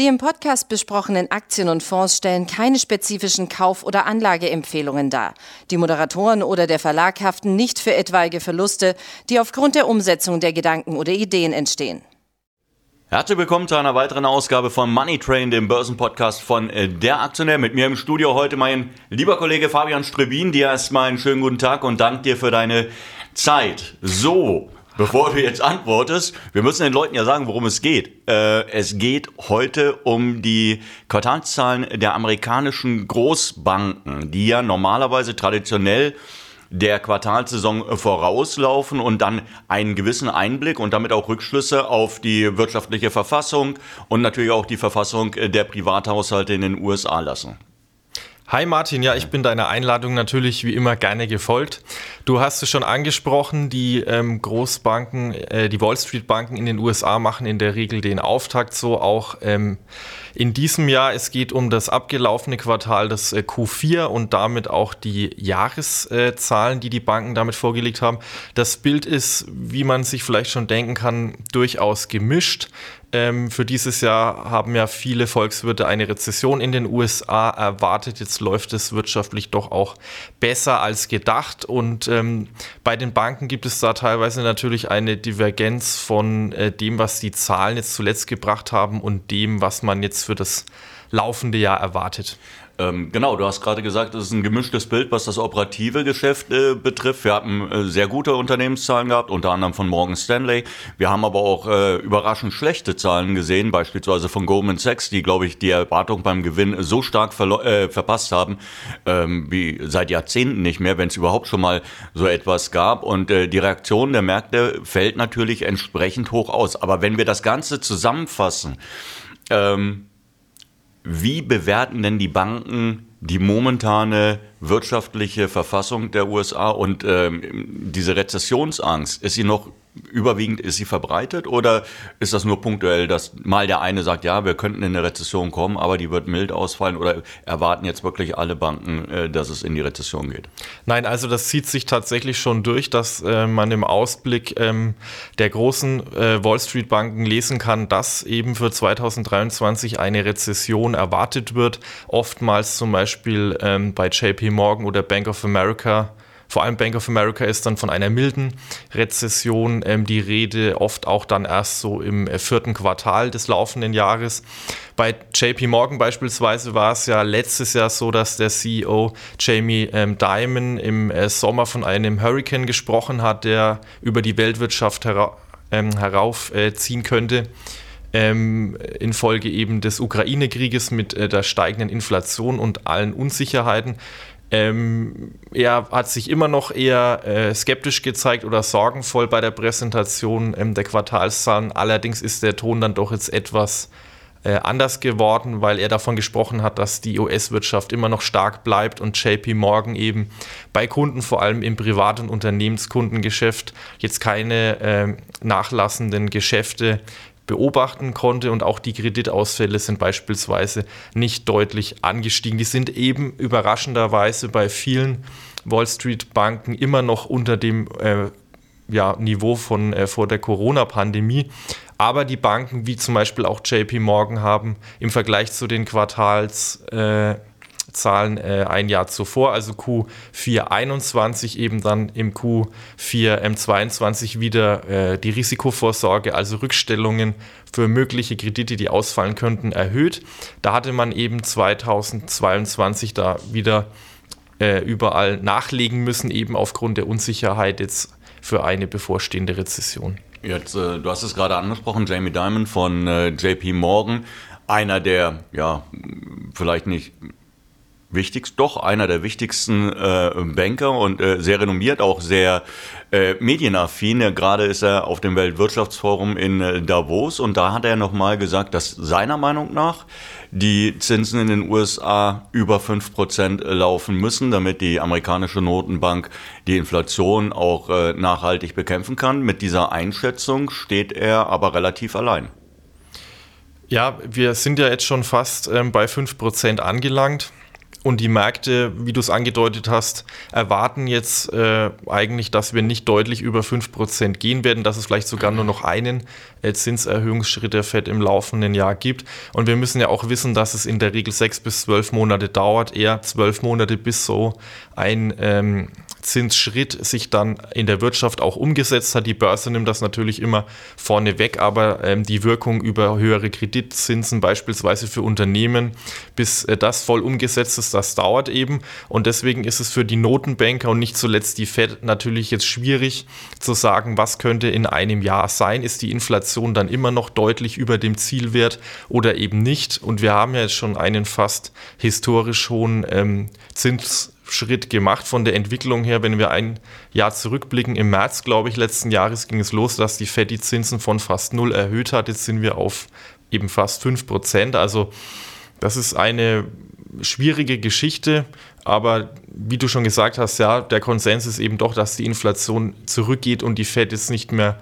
Die im Podcast besprochenen Aktien und Fonds stellen keine spezifischen Kauf- oder Anlageempfehlungen dar. Die Moderatoren oder der Verlag haften nicht für etwaige Verluste, die aufgrund der Umsetzung der Gedanken oder Ideen entstehen. Herzlich willkommen zu einer weiteren Ausgabe von Money Train, dem Börsenpodcast von äh, Der Aktionär. Mit mir im Studio heute mein lieber Kollege Fabian Strebin. Dir erstmal einen schönen guten Tag und danke dir für deine Zeit. So, bevor du jetzt antwortest, wir müssen den Leuten ja sagen, worum es geht. Äh, es geht heute um die Quartalszahlen der amerikanischen Großbanken, die ja normalerweise traditionell der Quartalsaison vorauslaufen und dann einen gewissen Einblick und damit auch Rückschlüsse auf die wirtschaftliche Verfassung und natürlich auch die Verfassung der Privathaushalte in den USA lassen. Hi Martin, ja, ich bin deiner Einladung natürlich wie immer gerne gefolgt. Du hast es schon angesprochen, die ähm, Großbanken, äh, die Wall Street Banken in den USA machen in der Regel den Auftakt so auch ähm, in diesem Jahr. Es geht um das abgelaufene Quartal, das äh, Q4 und damit auch die Jahreszahlen, die die Banken damit vorgelegt haben. Das Bild ist, wie man sich vielleicht schon denken kann, durchaus gemischt. Ähm, für dieses Jahr haben ja viele Volkswirte eine Rezession in den USA erwartet. Jetzt läuft es wirtschaftlich doch auch besser als gedacht. Und ähm, bei den Banken gibt es da teilweise natürlich eine Divergenz von äh, dem, was die Zahlen jetzt zuletzt gebracht haben und dem, was man jetzt für das laufende Jahr erwartet. Ähm, genau, du hast gerade gesagt, es ist ein gemischtes Bild, was das operative Geschäft äh, betrifft. Wir hatten äh, sehr gute Unternehmenszahlen gehabt, unter anderem von Morgan Stanley. Wir haben aber auch äh, überraschend schlechte Zahlen gesehen, beispielsweise von Goldman Sachs, die, glaube ich, die Erwartung beim Gewinn so stark äh, verpasst haben, ähm, wie seit Jahrzehnten nicht mehr, wenn es überhaupt schon mal so etwas gab. Und äh, die Reaktion der Märkte fällt natürlich entsprechend hoch aus. Aber wenn wir das Ganze zusammenfassen, ähm, wie bewerten denn die Banken die momentane wirtschaftliche Verfassung der USA und ähm, diese Rezessionsangst? Ist sie noch überwiegend ist sie verbreitet oder ist das nur punktuell, dass mal der eine sagt, ja, wir könnten in eine Rezession kommen, aber die wird mild ausfallen oder erwarten jetzt wirklich alle Banken, äh, dass es in die Rezession geht? Nein, also das zieht sich tatsächlich schon durch, dass äh, man im Ausblick ähm, der großen äh, Wall Street Banken lesen kann, dass eben für 2023 eine Rezession erwartet wird. Oftmals zum Beispiel ähm, bei JP Morgan oder Bank of America vor allem Bank of America ist dann von einer milden Rezession ähm, die Rede, oft auch dann erst so im äh, vierten Quartal des laufenden Jahres. Bei JP Morgan beispielsweise war es ja letztes Jahr so, dass der CEO Jamie ähm, Dimon im äh, Sommer von einem Hurricane gesprochen hat, der über die Weltwirtschaft hera ähm, heraufziehen äh, könnte ähm, infolge eben des Ukraine-Krieges mit äh, der steigenden Inflation und allen Unsicherheiten. Ähm, er hat sich immer noch eher äh, skeptisch gezeigt oder sorgenvoll bei der Präsentation ähm, der Quartalszahlen. Allerdings ist der Ton dann doch jetzt etwas äh, anders geworden, weil er davon gesprochen hat, dass die US-Wirtschaft immer noch stark bleibt und JP Morgan eben bei Kunden, vor allem im Privat- und Unternehmenskundengeschäft, jetzt keine äh, nachlassenden Geschäfte beobachten konnte und auch die Kreditausfälle sind beispielsweise nicht deutlich angestiegen. Die sind eben überraschenderweise bei vielen Wall Street Banken immer noch unter dem äh, ja, Niveau von äh, vor der Corona-Pandemie. Aber die Banken, wie zum Beispiel auch JP Morgan, haben im Vergleich zu den Quartals äh, Zahlen äh, ein Jahr zuvor, also Q4 21, eben dann im Q4 M22 wieder äh, die Risikovorsorge, also Rückstellungen für mögliche Kredite, die ausfallen könnten, erhöht. Da hatte man eben 2022 da wieder äh, überall nachlegen müssen, eben aufgrund der Unsicherheit jetzt für eine bevorstehende Rezession. Jetzt, äh, du hast es gerade angesprochen, Jamie Dimon von äh, JP Morgan, einer der, ja, vielleicht nicht wichtigst, doch einer der wichtigsten äh, Banker und äh, sehr renommiert, auch sehr äh, medienaffin. Gerade ist er auf dem Weltwirtschaftsforum in äh, Davos und da hat er nochmal gesagt, dass seiner Meinung nach die Zinsen in den USA über 5% laufen müssen, damit die amerikanische Notenbank die Inflation auch äh, nachhaltig bekämpfen kann. Mit dieser Einschätzung steht er aber relativ allein. Ja, wir sind ja jetzt schon fast ähm, bei 5% angelangt. Und die Märkte, wie du es angedeutet hast, erwarten jetzt äh, eigentlich, dass wir nicht deutlich über 5% gehen werden, dass es vielleicht sogar nur noch einen äh, Zinserhöhungsschritt der FED im laufenden Jahr gibt. Und wir müssen ja auch wissen, dass es in der Regel sechs bis zwölf Monate dauert, eher zwölf Monate, bis so ein ähm, Zinsschritt sich dann in der Wirtschaft auch umgesetzt hat. Die Börse nimmt das natürlich immer vorne weg, aber ähm, die Wirkung über höhere Kreditzinsen beispielsweise für Unternehmen, bis äh, das voll umgesetzt ist, das dauert eben. Und deswegen ist es für die Notenbanker und nicht zuletzt die Fed natürlich jetzt schwierig zu sagen, was könnte in einem Jahr sein. Ist die Inflation dann immer noch deutlich über dem Zielwert oder eben nicht? Und wir haben ja jetzt schon einen fast historisch hohen ähm, Zins Schritt gemacht von der Entwicklung her. Wenn wir ein Jahr zurückblicken, im März, glaube ich, letzten Jahres ging es los, dass die Fed die Zinsen von fast null erhöht hat. Jetzt sind wir auf eben fast 5 Prozent. Also das ist eine schwierige Geschichte, aber wie du schon gesagt hast, ja, der Konsens ist eben doch, dass die Inflation zurückgeht und die Fed jetzt nicht mehr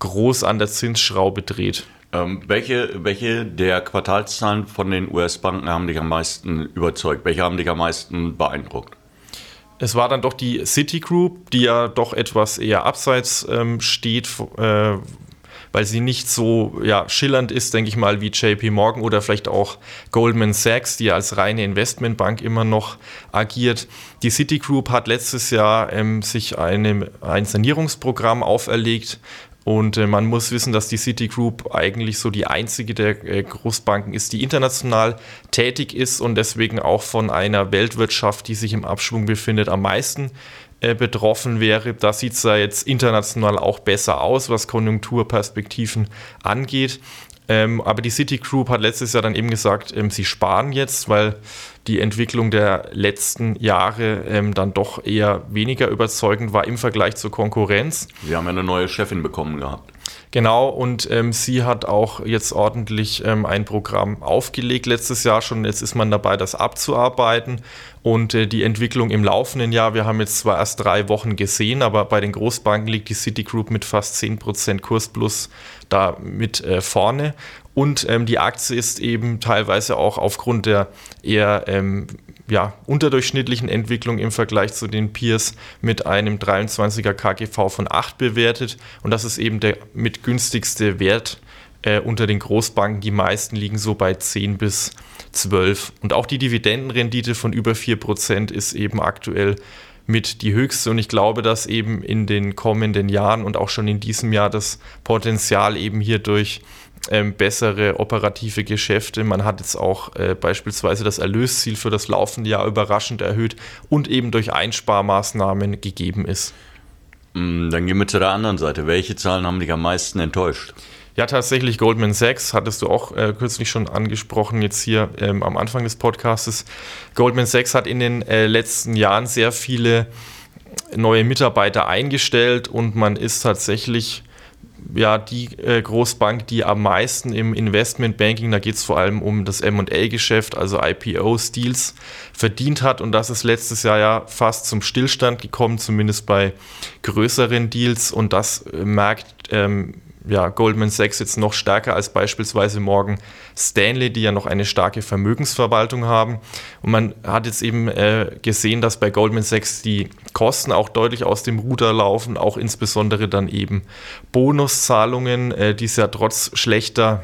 groß an der Zinsschraube dreht. Ähm, welche, welche der Quartalszahlen von den US-Banken haben dich am meisten überzeugt? Welche haben dich am meisten beeindruckt? Es war dann doch die Citigroup, die ja doch etwas eher abseits ähm, steht, äh, weil sie nicht so ja, schillernd ist, denke ich mal, wie JP Morgan oder vielleicht auch Goldman Sachs, die ja als reine Investmentbank immer noch agiert. Die Citigroup hat letztes Jahr ähm, sich eine, ein Sanierungsprogramm auferlegt, und äh, man muss wissen, dass die Citigroup eigentlich so die einzige der äh, Großbanken ist, die international tätig ist und deswegen auch von einer Weltwirtschaft, die sich im Abschwung befindet, am meisten äh, betroffen wäre. Da sieht es ja jetzt international auch besser aus, was Konjunkturperspektiven angeht. Ähm, aber die Citigroup hat letztes Jahr dann eben gesagt, ähm, sie sparen jetzt, weil die Entwicklung der letzten Jahre ähm, dann doch eher weniger überzeugend war im Vergleich zur Konkurrenz. Sie haben ja eine neue Chefin bekommen gehabt. Genau, und ähm, sie hat auch jetzt ordentlich ähm, ein Programm aufgelegt letztes Jahr schon. Jetzt ist man dabei, das abzuarbeiten. Und äh, die Entwicklung im laufenden Jahr, wir haben jetzt zwar erst drei Wochen gesehen, aber bei den Großbanken liegt die Citigroup mit fast 10% Kursplus da mit äh, vorne. Und ähm, die Aktie ist eben teilweise auch aufgrund der eher ähm, ja, unterdurchschnittlichen Entwicklung im Vergleich zu den Peers mit einem 23er KGV von 8 bewertet. Und das ist eben der mit günstigste Wert äh, unter den Großbanken. Die meisten liegen so bei 10 bis 12. Und auch die Dividendenrendite von über 4% ist eben aktuell mit die höchste. Und ich glaube, dass eben in den kommenden Jahren und auch schon in diesem Jahr das Potenzial eben hier durch ähm, bessere operative Geschäfte. Man hat jetzt auch äh, beispielsweise das Erlösziel für das laufende Jahr überraschend erhöht und eben durch Einsparmaßnahmen gegeben ist. Mm, dann gehen wir zu der anderen Seite. Welche Zahlen haben dich am meisten enttäuscht? Ja, tatsächlich Goldman Sachs, hattest du auch äh, kürzlich schon angesprochen, jetzt hier ähm, am Anfang des Podcastes. Goldman Sachs hat in den äh, letzten Jahren sehr viele neue Mitarbeiter eingestellt und man ist tatsächlich ja die äh, Großbank, die am meisten im Investmentbanking, da geht es vor allem um das MA-Geschäft, also IPO-Deals, verdient hat. Und das ist letztes Jahr ja fast zum Stillstand gekommen, zumindest bei größeren Deals. Und das äh, merkt ähm, ja, Goldman Sachs jetzt noch stärker als beispielsweise Morgan Stanley, die ja noch eine starke Vermögensverwaltung haben. Und man hat jetzt eben äh, gesehen, dass bei Goldman Sachs die Kosten auch deutlich aus dem Ruder laufen, auch insbesondere dann eben Bonuszahlungen, äh, die es ja trotz schlechter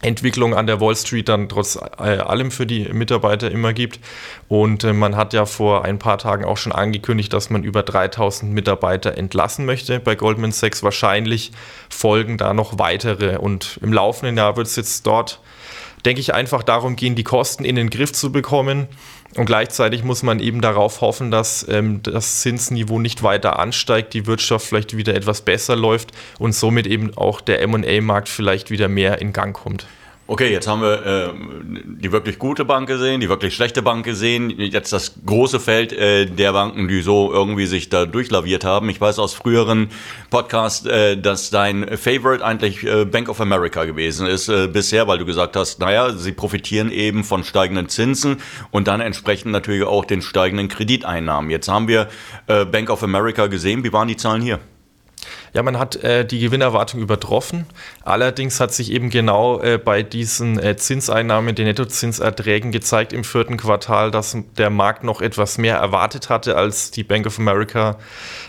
Entwicklung an der Wall Street dann trotz äh, allem für die Mitarbeiter immer gibt. Und äh, man hat ja vor ein paar Tagen auch schon angekündigt, dass man über 3000 Mitarbeiter entlassen möchte. Bei Goldman Sachs wahrscheinlich folgen da noch weitere. Und im laufenden Jahr wird es jetzt dort, denke ich, einfach darum gehen, die Kosten in den Griff zu bekommen. Und gleichzeitig muss man eben darauf hoffen, dass ähm, das Zinsniveau nicht weiter ansteigt, die Wirtschaft vielleicht wieder etwas besser läuft und somit eben auch der MA-Markt vielleicht wieder mehr in Gang kommt. Okay, jetzt haben wir äh, die wirklich gute Bank gesehen, die wirklich schlechte Bank gesehen. Jetzt das große Feld äh, der Banken, die so irgendwie sich da durchlaviert haben. Ich weiß aus früheren Podcasts, äh, dass dein Favorite eigentlich äh, Bank of America gewesen ist äh, bisher, weil du gesagt hast, naja, sie profitieren eben von steigenden Zinsen und dann entsprechend natürlich auch den steigenden Krediteinnahmen. Jetzt haben wir äh, Bank of America gesehen. Wie waren die Zahlen hier? Ja, man hat äh, die Gewinnerwartung übertroffen. Allerdings hat sich eben genau äh, bei diesen äh, Zinseinnahmen, den Nettozinserträgen gezeigt im vierten Quartal, dass der Markt noch etwas mehr erwartet hatte, als die Bank of America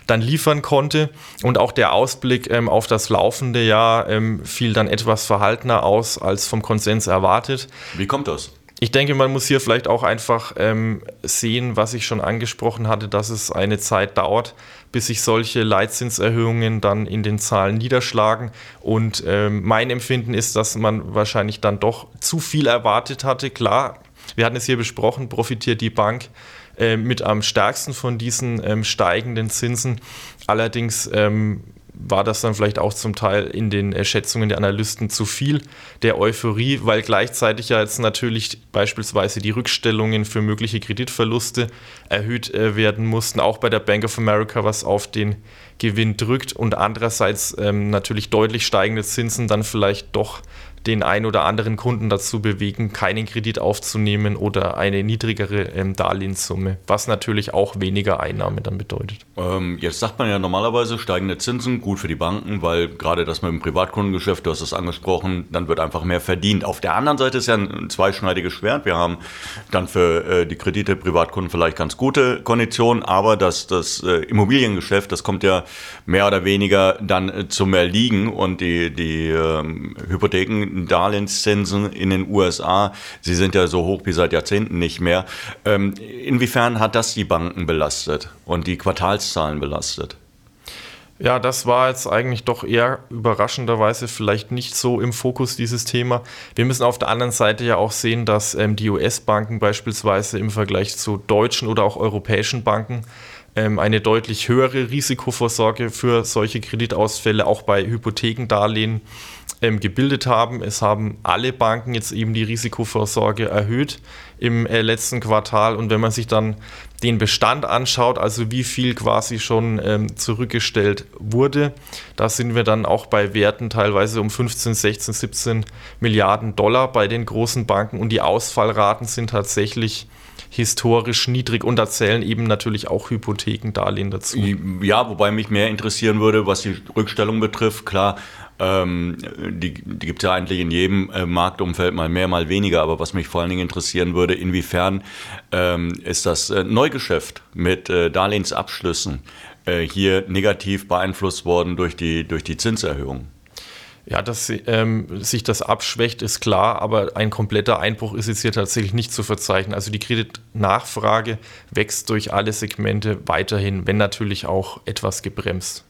dann liefern konnte. Und auch der Ausblick ähm, auf das laufende Jahr ähm, fiel dann etwas verhaltener aus als vom Konsens erwartet. Wie kommt das? Ich denke, man muss hier vielleicht auch einfach ähm, sehen, was ich schon angesprochen hatte, dass es eine Zeit dauert, bis sich solche Leitzinserhöhungen dann in den Zahlen niederschlagen. Und ähm, mein Empfinden ist, dass man wahrscheinlich dann doch zu viel erwartet hatte. Klar, wir hatten es hier besprochen, profitiert die Bank äh, mit am stärksten von diesen ähm, steigenden Zinsen. Allerdings ähm, war das dann vielleicht auch zum Teil in den Schätzungen der Analysten zu viel der Euphorie, weil gleichzeitig ja jetzt natürlich beispielsweise die Rückstellungen für mögliche Kreditverluste erhöht äh, werden mussten, auch bei der Bank of America, was auf den Gewinn drückt und andererseits ähm, natürlich deutlich steigende Zinsen dann vielleicht doch den ein oder anderen Kunden dazu bewegen, keinen Kredit aufzunehmen oder eine niedrigere ähm, Darlehenssumme, was natürlich auch weniger Einnahmen dann bedeutet. Ähm, jetzt sagt man ja normalerweise steigende Zinsen, gut für die Banken, weil gerade das mit dem Privatkundengeschäft, du hast es angesprochen, dann wird einfach mehr verdient. Auf der anderen Seite ist ja ein zweischneidiges Schwert. Wir haben dann für äh, die Kredite Privatkunden vielleicht ganz gute Konditionen, aber das, das äh, Immobiliengeschäft, das kommt ja mehr oder weniger dann äh, zum Erliegen und die, die ähm, Hypotheken Darlehenszinsen in den USA, sie sind ja so hoch wie seit Jahrzehnten nicht mehr. Ähm, inwiefern hat das die Banken belastet und die Quartalszahlen belastet? Ja, das war jetzt eigentlich doch eher überraschenderweise vielleicht nicht so im Fokus dieses Thema. Wir müssen auf der anderen Seite ja auch sehen, dass ähm, die US-Banken beispielsweise im Vergleich zu deutschen oder auch europäischen Banken ähm, eine deutlich höhere Risikovorsorge für solche Kreditausfälle auch bei Hypothekendarlehen ähm, gebildet haben. Es haben alle Banken jetzt eben die Risikovorsorge erhöht im äh, letzten Quartal. Und wenn man sich dann den Bestand anschaut, also wie viel quasi schon ähm, zurückgestellt wurde, da sind wir dann auch bei Werten teilweise um 15, 16, 17 Milliarden Dollar bei den großen Banken. Und die Ausfallraten sind tatsächlich historisch niedrig und da zählen eben natürlich auch Hypothekendarlehen dazu. Ja, wobei mich mehr interessieren würde, was die Rückstellung betrifft. Klar, ähm, die die gibt es ja eigentlich in jedem äh, Marktumfeld mal mehr, mal weniger. Aber was mich vor allen Dingen interessieren würde, inwiefern ähm, ist das äh, Neugeschäft mit äh, Darlehensabschlüssen äh, hier negativ beeinflusst worden durch die, durch die Zinserhöhung? Ja, dass ähm, sich das abschwächt, ist klar, aber ein kompletter Einbruch ist jetzt hier tatsächlich nicht zu verzeichnen. Also die Kreditnachfrage wächst durch alle Segmente weiterhin, wenn natürlich auch etwas gebremst.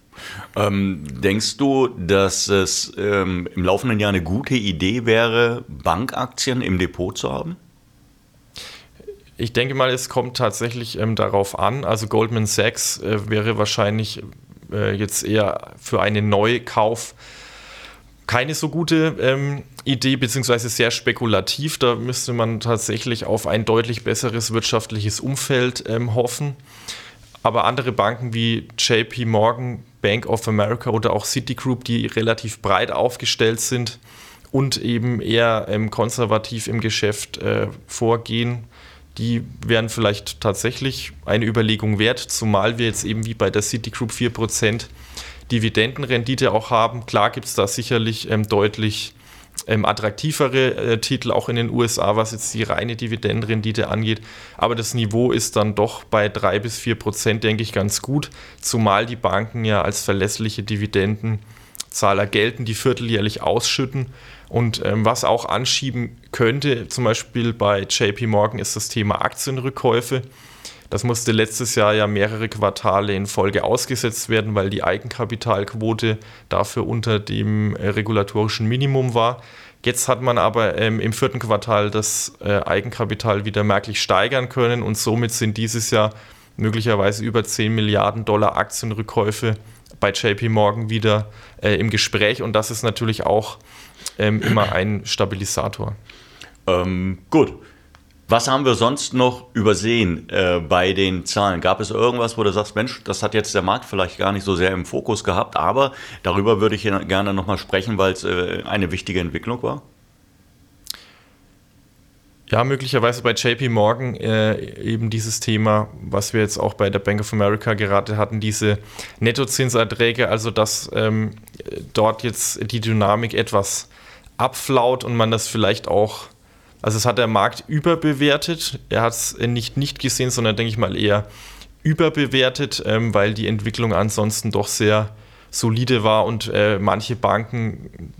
Ähm, denkst du, dass es ähm, im laufenden Jahr eine gute Idee wäre, Bankaktien im Depot zu haben? Ich denke mal, es kommt tatsächlich ähm, darauf an. Also Goldman Sachs äh, wäre wahrscheinlich äh, jetzt eher für einen Neukauf keine so gute ähm, Idee, beziehungsweise sehr spekulativ. Da müsste man tatsächlich auf ein deutlich besseres wirtschaftliches Umfeld ähm, hoffen. Aber andere Banken wie JP Morgan, Bank of America oder auch Citigroup, die relativ breit aufgestellt sind und eben eher ähm, konservativ im Geschäft äh, vorgehen, die wären vielleicht tatsächlich eine Überlegung wert, zumal wir jetzt eben wie bei der Citigroup 4% Dividendenrendite auch haben. Klar gibt es da sicherlich ähm, deutlich ähm, attraktivere äh, Titel auch in den USA, was jetzt die reine Dividendenrendite angeht. Aber das Niveau ist dann doch bei 3 bis 4 Prozent, denke ich, ganz gut, zumal die Banken ja als verlässliche Dividendenzahler gelten, die vierteljährlich ausschütten. Und ähm, was auch anschieben könnte, zum Beispiel bei JP Morgan, ist das Thema Aktienrückkäufe. Das musste letztes Jahr ja mehrere Quartale in Folge ausgesetzt werden, weil die Eigenkapitalquote dafür unter dem äh, regulatorischen Minimum war. Jetzt hat man aber ähm, im vierten Quartal das äh, Eigenkapital wieder merklich steigern können und somit sind dieses Jahr möglicherweise über 10 Milliarden Dollar Aktienrückkäufe bei JP Morgan wieder äh, im Gespräch und das ist natürlich auch ähm, immer ein Stabilisator. Ähm, gut. Was haben wir sonst noch übersehen äh, bei den Zahlen? Gab es irgendwas, wo du sagst, Mensch, das hat jetzt der Markt vielleicht gar nicht so sehr im Fokus gehabt, aber darüber würde ich gerne nochmal sprechen, weil es äh, eine wichtige Entwicklung war? Ja, möglicherweise bei JP Morgan äh, eben dieses Thema, was wir jetzt auch bei der Bank of America gerade hatten, diese Nettozinserträge, also dass ähm, dort jetzt die Dynamik etwas abflaut und man das vielleicht auch, also es hat der Markt überbewertet. Er hat es nicht nicht gesehen, sondern denke ich mal eher überbewertet, ähm, weil die Entwicklung ansonsten doch sehr solide war und äh, manche Banken,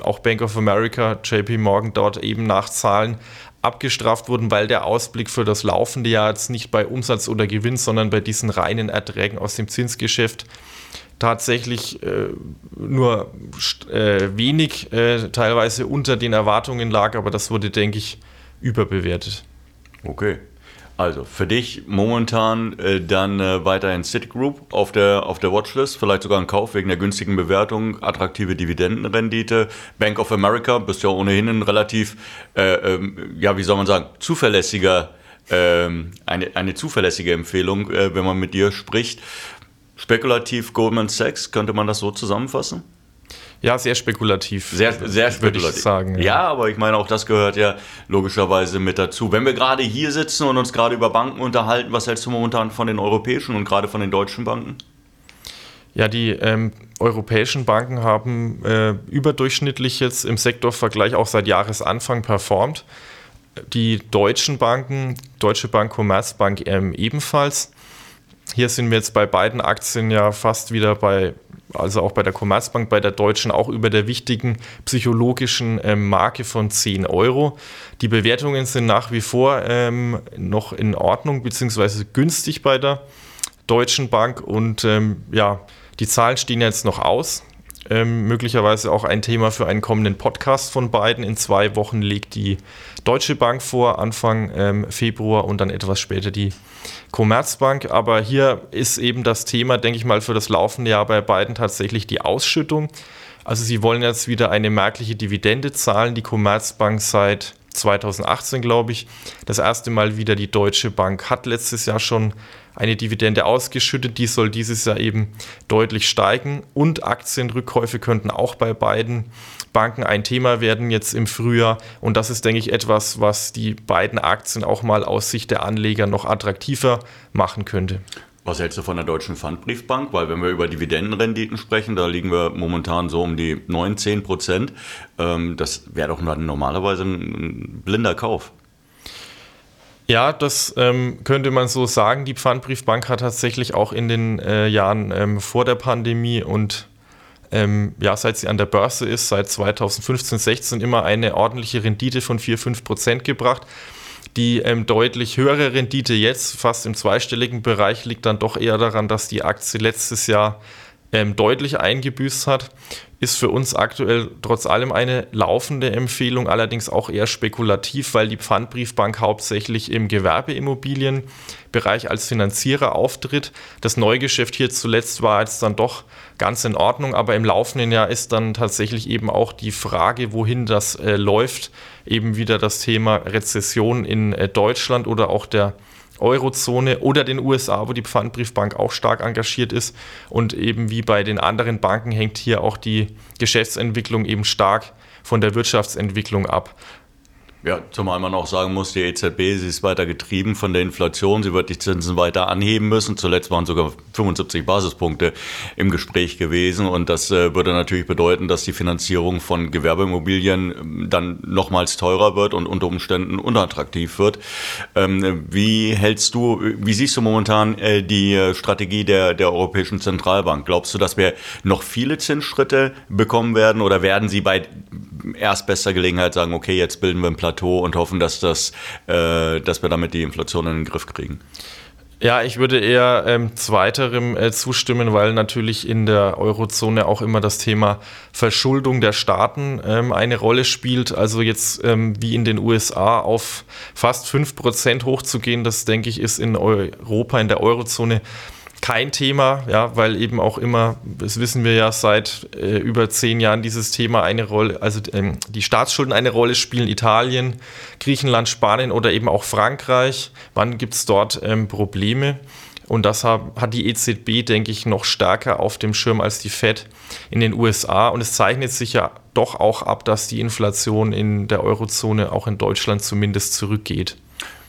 auch Bank of America, JP Morgan, dort eben nach Zahlen abgestraft wurden, weil der Ausblick für das laufende Jahr jetzt nicht bei Umsatz oder Gewinn, sondern bei diesen reinen Erträgen aus dem Zinsgeschäft tatsächlich äh, nur äh, wenig, äh, teilweise unter den Erwartungen lag, aber das wurde, denke ich, überbewertet. Okay. Also für dich momentan äh, dann äh, weiterhin Citigroup auf der, auf der Watchlist, vielleicht sogar ein Kauf wegen der günstigen Bewertung, attraktive Dividendenrendite. Bank of America, bist ja ohnehin ein relativ, äh, ähm, ja, wie soll man sagen, zuverlässiger, ähm, eine, eine zuverlässige Empfehlung, wenn man mit dir spricht. Spekulativ Goldman Sachs, könnte man das so zusammenfassen? Ja, sehr spekulativ. Sehr, sehr spekulativ. Ich sagen, ja. ja. aber ich meine, auch das gehört ja logischerweise mit dazu. Wenn wir gerade hier sitzen und uns gerade über Banken unterhalten, was hältst du momentan von den europäischen und gerade von den deutschen Banken? Ja, die ähm, europäischen Banken haben äh, überdurchschnittlich jetzt im Sektorvergleich auch seit Jahresanfang performt. Die deutschen Banken, Deutsche Bank, Commerzbank ähm, ebenfalls. Hier sind wir jetzt bei beiden Aktien ja fast wieder bei also auch bei der Commerzbank, bei der Deutschen auch über der wichtigen psychologischen ähm, Marke von 10 Euro. Die Bewertungen sind nach wie vor ähm, noch in Ordnung beziehungsweise günstig bei der Deutschen Bank und ähm, ja, die Zahlen stehen jetzt noch aus. Ähm, möglicherweise auch ein Thema für einen kommenden Podcast von beiden. In zwei Wochen legt die Deutsche Bank vor, Anfang ähm, Februar und dann etwas später die Commerzbank. Aber hier ist eben das Thema, denke ich mal, für das laufende Jahr bei beiden tatsächlich die Ausschüttung. Also sie wollen jetzt wieder eine merkliche Dividende zahlen. Die Commerzbank seit 2018, glaube ich, das erste Mal wieder. Die Deutsche Bank hat letztes Jahr schon eine Dividende ausgeschüttet. Die soll dieses Jahr eben deutlich steigen. Und Aktienrückkäufe könnten auch bei beiden Banken ein Thema werden jetzt im Frühjahr. Und das ist, denke ich, etwas, was die beiden Aktien auch mal aus Sicht der Anleger noch attraktiver machen könnte. Was hältst du von der Deutschen Pfandbriefbank? Weil wenn wir über Dividendenrenditen sprechen, da liegen wir momentan so um die 9, 10 Prozent. Ähm, das wäre doch normalerweise ein blinder Kauf. Ja, das ähm, könnte man so sagen. Die Pfandbriefbank hat tatsächlich auch in den äh, Jahren ähm, vor der Pandemie und ähm, ja, seit sie an der Börse ist, seit 2015, 16 immer eine ordentliche Rendite von 4, 5 Prozent gebracht. Die ähm, deutlich höhere Rendite jetzt, fast im zweistelligen Bereich, liegt dann doch eher daran, dass die Aktie letztes Jahr ähm, deutlich eingebüßt hat. Ist für uns aktuell trotz allem eine laufende Empfehlung, allerdings auch eher spekulativ, weil die Pfandbriefbank hauptsächlich im Gewerbeimmobilienbereich als Finanzierer auftritt. Das Neugeschäft hier zuletzt war jetzt dann doch ganz in Ordnung, aber im laufenden Jahr ist dann tatsächlich eben auch die Frage, wohin das äh, läuft, eben wieder das Thema Rezession in äh, Deutschland oder auch der Eurozone oder den USA, wo die Pfandbriefbank auch stark engagiert ist. Und eben wie bei den anderen Banken hängt hier auch die Geschäftsentwicklung eben stark von der Wirtschaftsentwicklung ab. Ja, zumal man auch sagen muss, die EZB, sie ist weiter getrieben von der Inflation. Sie wird die Zinsen weiter anheben müssen. Zuletzt waren sogar 75 Basispunkte im Gespräch gewesen. Und das äh, würde natürlich bedeuten, dass die Finanzierung von Gewerbeimmobilien ähm, dann nochmals teurer wird und unter Umständen unattraktiv wird. Ähm, wie hältst du, wie siehst du momentan äh, die äh, Strategie der, der Europäischen Zentralbank? Glaubst du, dass wir noch viele Zinsschritte bekommen werden oder werden sie bei erstbester Gelegenheit sagen, okay, jetzt bilden wir ein Plateau und hoffen, dass, das, äh, dass wir damit die Inflation in den Griff kriegen? Ja, ich würde eher ähm, zweiterem äh, zustimmen, weil natürlich in der Eurozone auch immer das Thema Verschuldung der Staaten ähm, eine Rolle spielt. Also jetzt ähm, wie in den USA auf fast 5% hochzugehen, das denke ich ist in Europa, in der Eurozone kein Thema, ja, weil eben auch immer, das wissen wir ja seit äh, über zehn Jahren, dieses Thema eine Rolle, also ähm, die Staatsschulden eine Rolle spielen, Italien, Griechenland, Spanien oder eben auch Frankreich. Wann gibt es dort ähm, Probleme? Und das hat die EZB, denke ich, noch stärker auf dem Schirm als die Fed in den USA. Und es zeichnet sich ja doch auch ab, dass die Inflation in der Eurozone auch in Deutschland zumindest zurückgeht.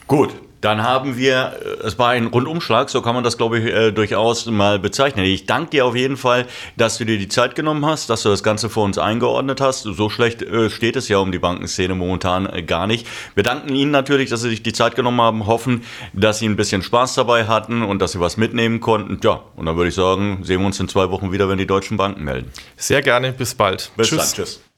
Gut, dann haben wir, äh, es war ein Rundumschlag, so kann man das, glaube ich, äh, durchaus mal bezeichnen. Ich danke dir auf jeden Fall, dass du dir die Zeit genommen hast, dass du das Ganze für uns eingeordnet hast. So schlecht äh, steht es ja um die Bankenszene momentan äh, gar nicht. Wir danken Ihnen natürlich, dass Sie sich die Zeit genommen haben, hoffen, dass Sie ein bisschen Spaß dabei hatten und dass Sie was mitnehmen konnten. Ja, und dann würde ich sagen, sehen wir uns in zwei Wochen wieder, wenn die deutschen Banken melden. Sehr gerne, bis bald. Bis tschüss. dann, tschüss.